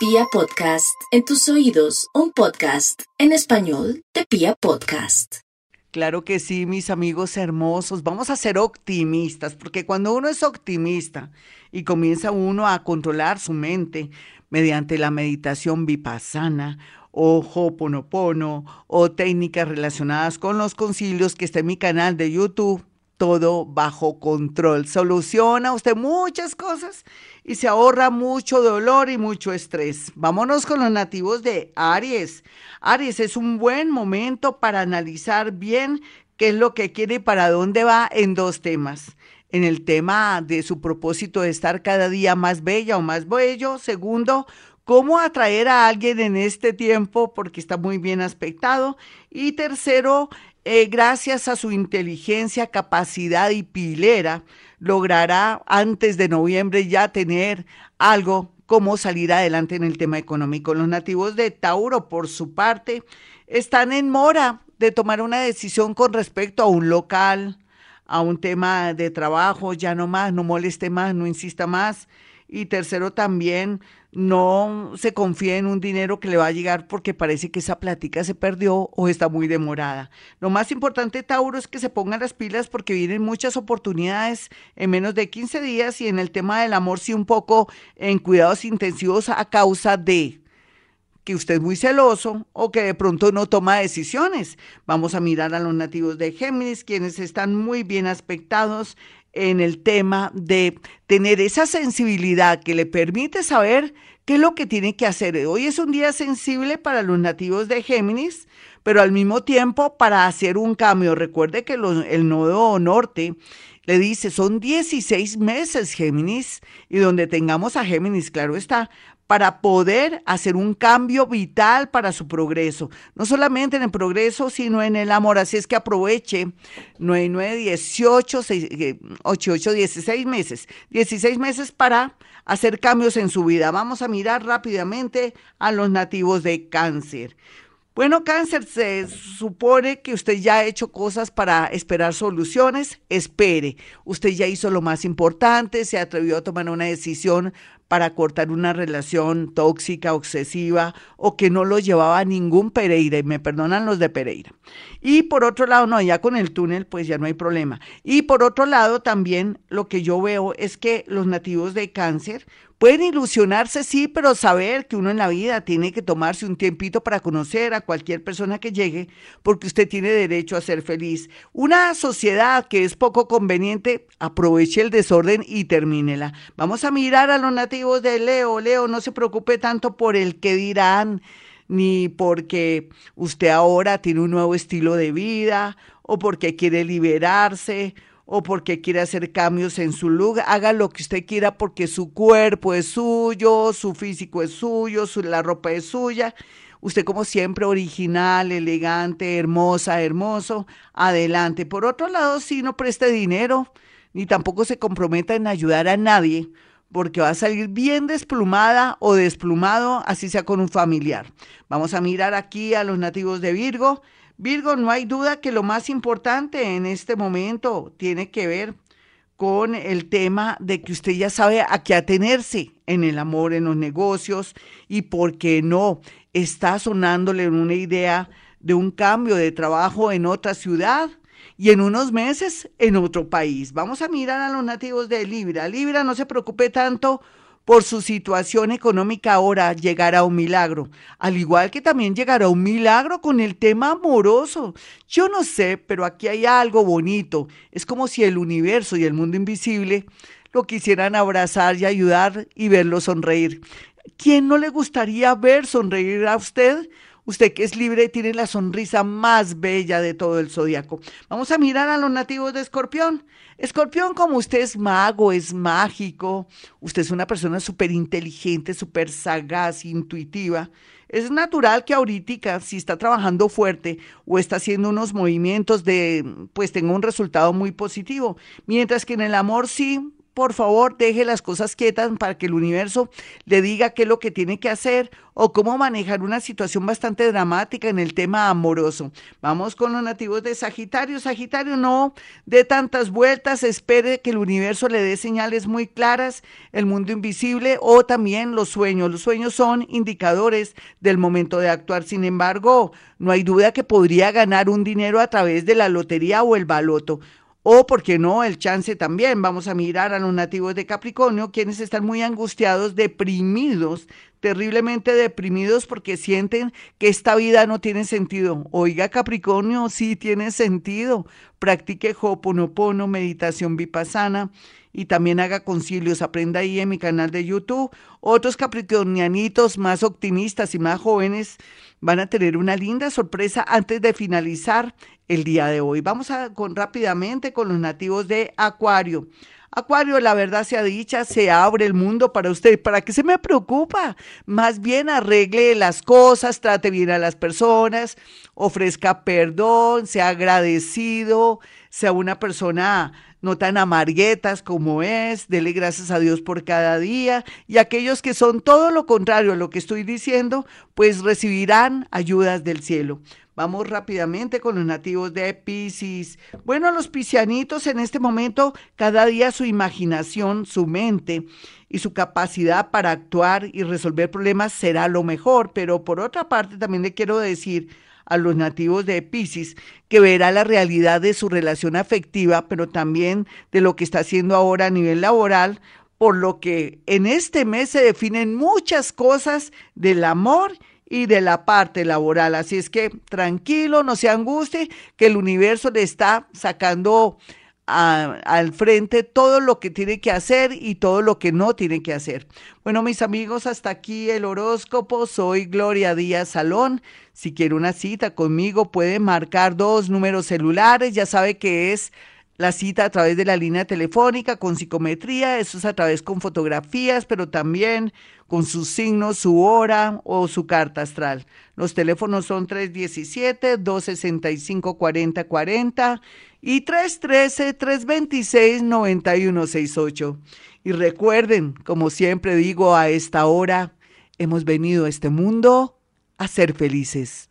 Pia Podcast, en tus oídos, un podcast en español de Pia Podcast. Claro que sí, mis amigos hermosos, vamos a ser optimistas, porque cuando uno es optimista y comienza uno a controlar su mente mediante la meditación vipassana o hoponopono o técnicas relacionadas con los concilios que está en mi canal de YouTube, todo bajo control. Soluciona usted muchas cosas y se ahorra mucho dolor y mucho estrés. Vámonos con los nativos de Aries. Aries es un buen momento para analizar bien qué es lo que quiere y para dónde va en dos temas. En el tema de su propósito de estar cada día más bella o más bello. Segundo, cómo atraer a alguien en este tiempo porque está muy bien aspectado. Y tercero, eh, gracias a su inteligencia, capacidad y pilera, logrará antes de noviembre ya tener algo como salir adelante en el tema económico. Los nativos de Tauro, por su parte, están en mora de tomar una decisión con respecto a un local, a un tema de trabajo, ya no más, no moleste más, no insista más. Y tercero, también no se confía en un dinero que le va a llegar porque parece que esa plática se perdió o está muy demorada. Lo más importante, Tauro, es que se pongan las pilas porque vienen muchas oportunidades en menos de 15 días y en el tema del amor sí un poco en cuidados intensivos a causa de que usted es muy celoso o que de pronto no toma decisiones. Vamos a mirar a los nativos de Géminis, quienes están muy bien aspectados en el tema de tener esa sensibilidad que le permite saber qué es lo que tiene que hacer. Hoy es un día sensible para los nativos de Géminis, pero al mismo tiempo para hacer un cambio. Recuerde que el nodo norte le dice, son 16 meses Géminis, y donde tengamos a Géminis, claro está, para poder hacer un cambio vital para su progreso. No solamente en el progreso, sino en el amor. Así es que aproveche 9, 9, 18, 8, 8, 16 meses. 16 meses para hacer cambios en su vida. Vamos a mirar rápidamente a los nativos de cáncer. Bueno, cáncer, se supone que usted ya ha hecho cosas para esperar soluciones. Espere, usted ya hizo lo más importante, se atrevió a tomar una decisión para cortar una relación tóxica, obsesiva o que no lo llevaba a ningún Pereira, y me perdonan los de Pereira. Y por otro lado, no, ya con el túnel pues ya no hay problema. Y por otro lado también lo que yo veo es que los nativos de cáncer Pueden ilusionarse, sí, pero saber que uno en la vida tiene que tomarse un tiempito para conocer a cualquier persona que llegue, porque usted tiene derecho a ser feliz. Una sociedad que es poco conveniente, aproveche el desorden y termínela. Vamos a mirar a los nativos de Leo. Leo, no se preocupe tanto por el que dirán ni porque usted ahora tiene un nuevo estilo de vida o porque quiere liberarse o porque quiere hacer cambios en su look, haga lo que usted quiera porque su cuerpo es suyo, su físico es suyo, su, la ropa es suya. Usted como siempre original, elegante, hermosa, hermoso, adelante. Por otro lado, si no preste dinero, ni tampoco se comprometa en ayudar a nadie, porque va a salir bien desplumada o desplumado, así sea con un familiar. Vamos a mirar aquí a los nativos de Virgo. Virgo, no hay duda que lo más importante en este momento tiene que ver con el tema de que usted ya sabe a qué atenerse en el amor, en los negocios y por qué no está sonándole una idea de un cambio de trabajo en otra ciudad y en unos meses en otro país. Vamos a mirar a los nativos de Libra. Libra, no se preocupe tanto por su situación económica ahora llegará un milagro, al igual que también llegará un milagro con el tema amoroso. Yo no sé, pero aquí hay algo bonito. Es como si el universo y el mundo invisible lo quisieran abrazar y ayudar y verlo sonreír. ¿Quién no le gustaría ver sonreír a usted? Usted que es libre tiene la sonrisa más bella de todo el zodiaco. Vamos a mirar a los nativos de Escorpión. Escorpión, como usted es mago, es mágico, usted es una persona súper inteligente, súper sagaz, intuitiva. Es natural que ahorita, si está trabajando fuerte o está haciendo unos movimientos de, pues tenga un resultado muy positivo. Mientras que en el amor sí, por favor, deje las cosas quietas para que el universo le diga qué es lo que tiene que hacer o cómo manejar una situación bastante dramática en el tema amoroso. Vamos con los nativos de Sagitario. Sagitario, no de tantas vueltas, espere que el universo le dé señales muy claras, el mundo invisible o también los sueños. Los sueños son indicadores del momento de actuar. Sin embargo, no hay duda que podría ganar un dinero a través de la lotería o el baloto. O, ¿por qué no?, el chance también. Vamos a mirar a los nativos de Capricornio, quienes están muy angustiados, deprimidos, terriblemente deprimidos porque sienten que esta vida no tiene sentido. Oiga, Capricornio, sí tiene sentido. Practique Hoponopono, meditación vipassana y también haga concilios. Aprenda ahí en mi canal de YouTube. Otros capricornianitos más optimistas y más jóvenes van a tener una linda sorpresa antes de finalizar el día de hoy. Vamos a con rápidamente con los nativos de Acuario. Acuario, la verdad sea dicha, se abre el mundo para usted. ¿Para qué se me preocupa? Más bien arregle las cosas, trate bien a las personas, ofrezca perdón, sea agradecido, sea una persona no tan amarguetas como es, dele gracias a Dios por cada día, y aquellos que son todo lo contrario a lo que estoy diciendo, pues recibirán ayudas del cielo. Vamos rápidamente con los nativos de Pisces. Bueno, los piscianitos en este momento, cada día su imaginación, su mente y su capacidad para actuar y resolver problemas será lo mejor. Pero por otra parte, también le quiero decir a los nativos de Pisces que verá la realidad de su relación afectiva, pero también de lo que está haciendo ahora a nivel laboral, por lo que en este mes se definen muchas cosas del amor y de la parte laboral. Así es que tranquilo, no se angustie, que el universo le está sacando al frente todo lo que tiene que hacer y todo lo que no tiene que hacer. Bueno, mis amigos, hasta aquí el horóscopo. Soy Gloria Díaz Salón. Si quiere una cita conmigo, puede marcar dos números celulares. Ya sabe que es la cita a través de la línea telefónica con psicometría, eso es a través con fotografías, pero también con sus signos, su hora o su carta astral. Los teléfonos son 317-265-4040 y 313-326-9168. Y recuerden, como siempre digo a esta hora, hemos venido a este mundo a ser felices.